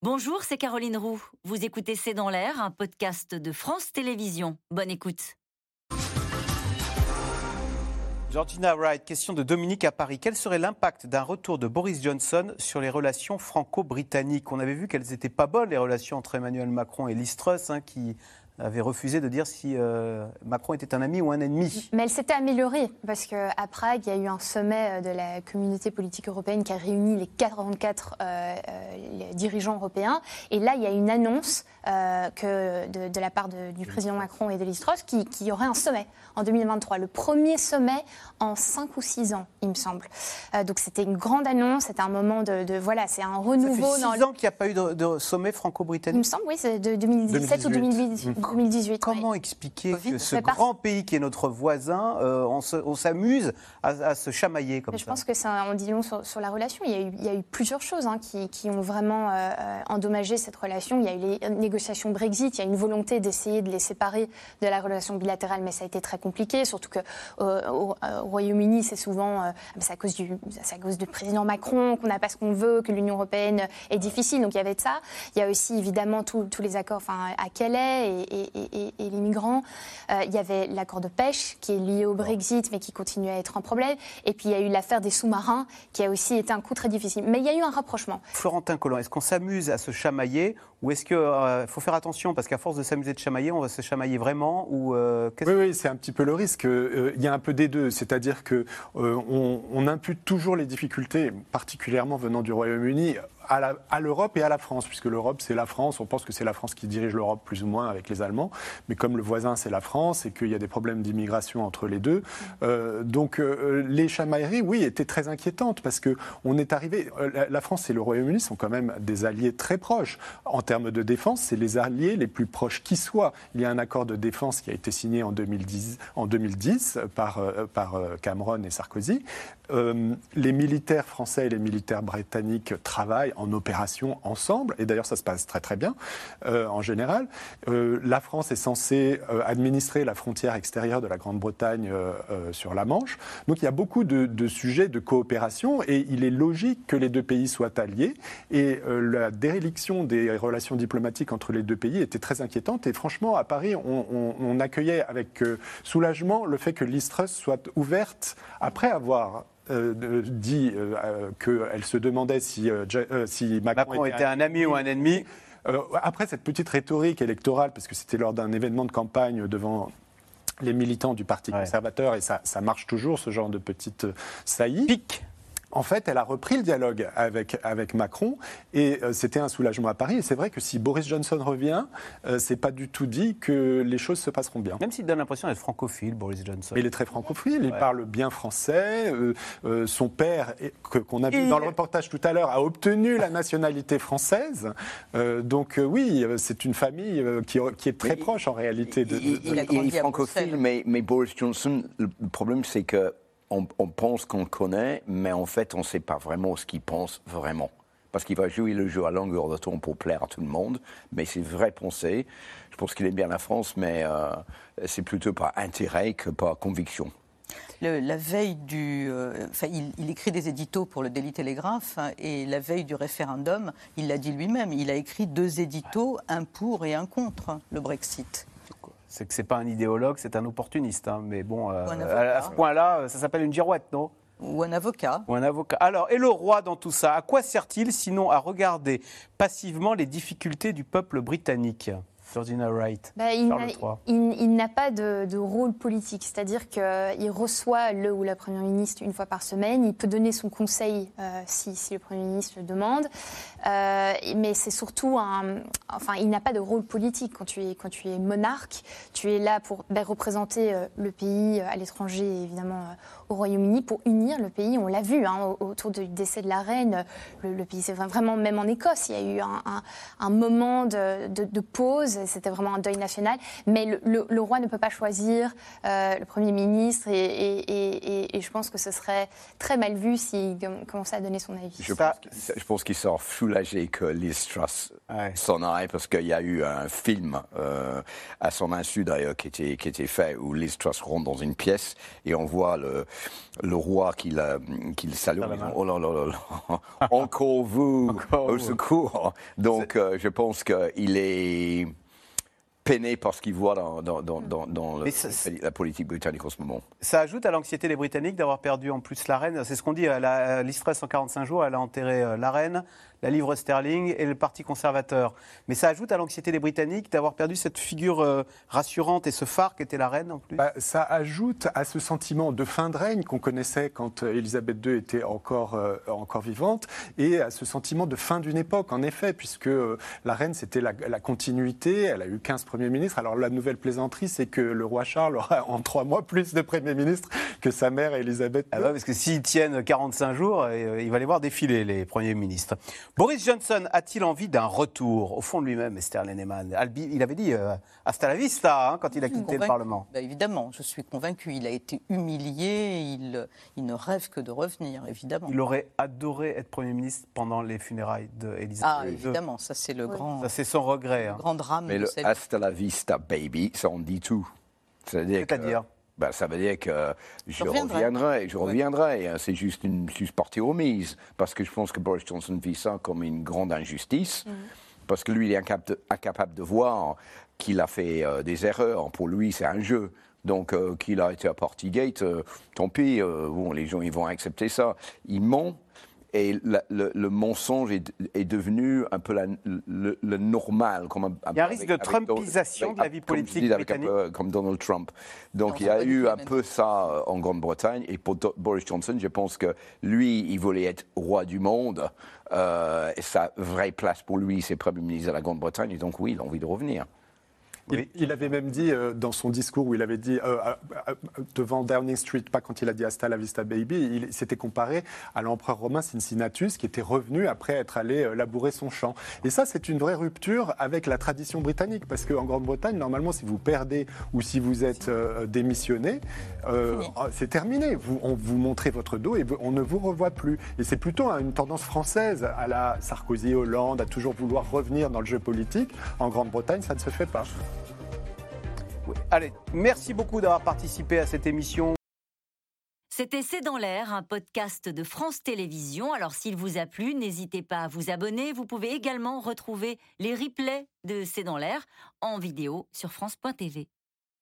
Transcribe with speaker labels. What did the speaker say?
Speaker 1: Bonjour, c'est Caroline Roux. Vous écoutez C'est dans l'air, un podcast de France Télévisions. Bonne écoute.
Speaker 2: Georgina Wright, question de Dominique à Paris. Quel serait l'impact d'un retour de Boris Johnson sur les relations franco-britanniques? On avait vu qu'elles n'étaient pas bonnes, les relations entre Emmanuel Macron et Liz Truss, hein, qui avait refusé de dire si euh, Macron était un ami ou un ennemi.
Speaker 3: Mais elle s'était améliorée, parce qu'à Prague, il y a eu un sommet euh, de la communauté politique européenne qui a réuni les 44 euh, dirigeants européens. Et là, il y a une annonce que de, la part du président Macron et de Liz Truss qu'il qui y aurait un sommet en 2023. Le premier sommet en 5 ou 6 ans, il me semble. donc c'était une grande annonce, c'était un moment de, voilà, c'est un renouveau.
Speaker 2: Ça fait 6 ans qu'il n'y a pas eu de, sommet franco-britannique
Speaker 3: Il me semble, oui, c'est de 2017 ou 2018. 2018.
Speaker 2: Comment expliquer que ce grand pays qui est notre voisin, euh, on s'amuse à, se chamailler comme
Speaker 3: Mais
Speaker 2: ça
Speaker 3: Je pense que ça en dit long sur, la relation. Il y, a eu, il y a eu plusieurs choses hein, qui, qui, ont vraiment euh, endommagé cette relation. Il y a eu les négociations Brexit, il y a une volonté d'essayer de les séparer de la relation bilatérale, mais ça a été très compliqué, surtout que euh, au, Royaume-Uni, c'est souvent c'est à cause du, à cause du président Macron qu'on n'a pas ce qu'on veut, que l'Union européenne est difficile. Donc il y avait de ça. Il y a aussi évidemment tous les accords, enfin à Calais et, et, les migrants. Euh, il y avait l'accord de pêche qui est lié au Brexit, mais qui continue à être un problème. Et puis il y a eu l'affaire des sous-marins, qui a aussi été un coup très difficile. Mais il y a eu un rapprochement.
Speaker 2: Florentin Collin, est-ce qu'on s'amuse à se chamailler ou est-ce qu'il euh, faut faire attention parce qu'à force de s'amuser de chamailler, on va se chamailler vraiment ou
Speaker 4: euh, Oui, oui, c'est un petit peu le risque. il y a un peu des deux, c'est-à-dire que on impute toujours les difficultés, particulièrement venant du Royaume-Uni, à l'Europe et à la France, puisque l'Europe, c'est la France. On pense que c'est la France qui dirige l'Europe plus ou moins avec les Allemands. Mais comme le voisin, c'est la France et qu'il y a des problèmes d'immigration entre les deux. Euh, donc, euh, les chamailleries, oui, étaient très inquiétantes parce qu'on est arrivé. Euh, la France et le Royaume-Uni sont quand même des alliés très proches. En termes de défense, c'est les alliés les plus proches qui soient. Il y a un accord de défense qui a été signé en 2010, en 2010 par, par Cameron et Sarkozy. Les militaires français et les militaires britanniques travaillent en opération ensemble, et d'ailleurs ça se passe très très bien euh, en général. Euh, la France est censée euh, administrer la frontière extérieure de la Grande-Bretagne sur la Manche, donc il y a beaucoup de, sujets de coopération, et il est logique que les deux pays soient alliés, et la déréliction des relations diplomatiques entre les deux pays était très inquiétante, et franchement à Paris on, accueillait avec soulagement le fait que l'Istrus soit ouverte après avoir euh, dit euh, euh, qu'elle se demandait si, si
Speaker 2: Macron, était, un ami ou un ennemi.
Speaker 4: après cette petite rhétorique électorale, parce que c'était lors d'un événement de campagne devant les militants du Parti conservateur, et ça, ça marche toujours, ce genre de petite saillie.
Speaker 2: Pique
Speaker 4: en fait, elle a repris le dialogue avec, avec Macron et euh, c'était un soulagement à Paris. Et c'est vrai que si Boris Johnson revient, euh, c'est pas du tout dit que les choses se passeront bien.
Speaker 2: Même s'il donne l'impression d'être francophile, Boris Johnson.
Speaker 4: il est très francophile, il parle bien français. Euh, son père, qu'on a vu dans le reportage tout à l'heure, a obtenu la nationalité française. donc oui, c'est une famille qui, qui, est très proche en réalité de.
Speaker 5: Il, est francophile, mais, mais Boris Johnson, le problème c'est que on, pense qu'on connaît, mais en fait, on ne sait pas vraiment ce qu'il pense vraiment. Parce qu'il va jouer le jeu à longueur de temps pour plaire à tout le monde, mais c'est vrai pensée. Je pense qu'il aime bien la France, mais euh, c'est plutôt par intérêt que par conviction.
Speaker 6: la veille du. Euh, il, écrit des éditos pour le Daily Telegraph, hein, et la veille du référendum, il l'a dit lui-même, il a écrit deux éditos, un pour et un contre le Brexit
Speaker 2: c'est que c'est pas un idéologue, c'est un opportuniste. Hein. Mais bon, euh, à, ce point-là, ça s'appelle une girouette, non?
Speaker 6: Ou un avocat.
Speaker 2: Ou un avocat. Alors, et le roi dans tout ça À quoi sert-il sinon à regarder passivement les difficultés du peuple britannique? Wright,
Speaker 3: bah, il n'a pas de, rôle politique, c'est-à-dire qu'il reçoit le ou la Première ministre une fois par semaine, il peut donner son conseil euh, si, le Premier ministre le demande, euh, mais c'est surtout un... Enfin, il n'a pas de rôle politique. Quand tu es, quand tu es monarque, tu es là pour ben, représenter euh, le pays à l'étranger, évidemment au Royaume-Uni pour unir le pays. On l'a vu hein, autour du décès de la reine. Le, pays, c'est vraiment, même en Écosse, il y a eu un, moment de, pause c'était vraiment un deuil national. Mais le, roi ne peut pas choisir le Premier ministre et, et, je pense que ce serait très mal vu s'il commençait à donner son avis.
Speaker 5: Je, pense, qu'il sort soulagé que Liz Truss s'en aille parce qu'il y a eu un film à son insu d'ailleurs qui était, qui était fait où Liz Truss rentre dans une pièce et on voit le, le roi qui, qui le salue. oh là là là là, encore vous, au secours. Donc euh, je pense qu'il est peiné par ce qu'il voit dans, dans, dans, dans la politique britannique en ce moment.
Speaker 2: Ça ajoute à l'anxiété des Britanniques d'avoir perdu en plus la reine. C'est ce qu'on dit, l'Istress en 45 jours, elle a enterré euh, la reine, la livre sterling et le Parti conservateur. Mais ça ajoute à l'anxiété des Britanniques d'avoir perdu cette figure euh, rassurante et ce phare qu'était la reine en plus
Speaker 4: bah, Ça ajoute à ce sentiment de fin de règne qu'on connaissait quand Elisabeth II était encore, euh, encore vivante et à ce sentiment de fin d'une époque, en effet, puisque euh, la reine, c'était la, continuité. Elle a eu 15 ministres. Alors la nouvelle plaisanterie, c'est que le roi Charles aura en trois mois plus de premiers ministres que sa mère Elisabeth.
Speaker 2: Ah bah, parce que s'ils tiennent 45 jours, il va les voir défiler, les premiers ministres. Boris Johnson a-t-il envie d'un retour? Au fond de lui-même, Esther Lenneman Il avait dit euh, hasta la vista hein, quand il a quitté le Parlement.
Speaker 6: Bah, évidemment, je suis convaincu. Il a été humilié, il, il, ne rêve que de revenir, évidemment.
Speaker 2: Il aurait adoré être Premier ministre pendant les funérailles d'Elisabeth
Speaker 6: Ah, évidemment, ça c'est le grand.
Speaker 2: Ça c'est son regret.
Speaker 6: Hein. grand drame.
Speaker 5: Mais le hasta la vista, baby, ça en dit tout.
Speaker 2: C'est-à-dire
Speaker 5: ben, ça veut dire que je reviendrai, je reviendrai. Hein. C'est juste une juste partie remise, parce que je pense que Boris Johnson vit ça comme une grande injustice, mm. parce que lui, il est incapable de, voir qu'il a fait euh, des erreurs. Pour lui, c'est un jeu. Donc, euh, qu'il a été à Partygate, euh, tant pis, bon, les gens ils vont accepter ça. Il ment, et le, mensonge est, devenu un peu le, normal. Comme
Speaker 2: il y a un risque de Trumpisation de la vie politique britannique.
Speaker 5: comme Donald Trump. Donc il y a eu un peu ça euh, en Grande-Bretagne. Et pour Boris Johnson, je pense que lui, il voulait être roi du monde. Euh, et sa vraie place pour lui, c'est Premier ministre de la Grande-Bretagne. Et donc oui, il a envie de revenir.
Speaker 4: Il, avait même dit euh, dans son discours où il avait dit euh, euh, devant Downing Street, pas quand il a dit Hasta la vista baby, il s'était comparé à l'empereur romain Cincinnatus qui était revenu après être allé labourer son champ. Et ça, c'est une vraie rupture avec la tradition britannique parce qu'en Grande-Bretagne, normalement, si vous perdez ou si vous êtes démissionné, c'est terminé. Vous, on vous montrez votre dos et on ne vous revoit plus. Et c'est plutôt une tendance française à la Sarkozy, Hollande, à toujours vouloir revenir dans le jeu politique. En Grande-Bretagne, ça ne se fait pas.
Speaker 2: Allez, merci beaucoup d'avoir participé à cette émission.
Speaker 1: C'était C'est dans l'air, un podcast de France Télévisions. Alors s'il vous a plu, n'hésitez pas à vous abonner. Vous pouvez également retrouver les replays de C'est dans l'air en vidéo sur France.tv.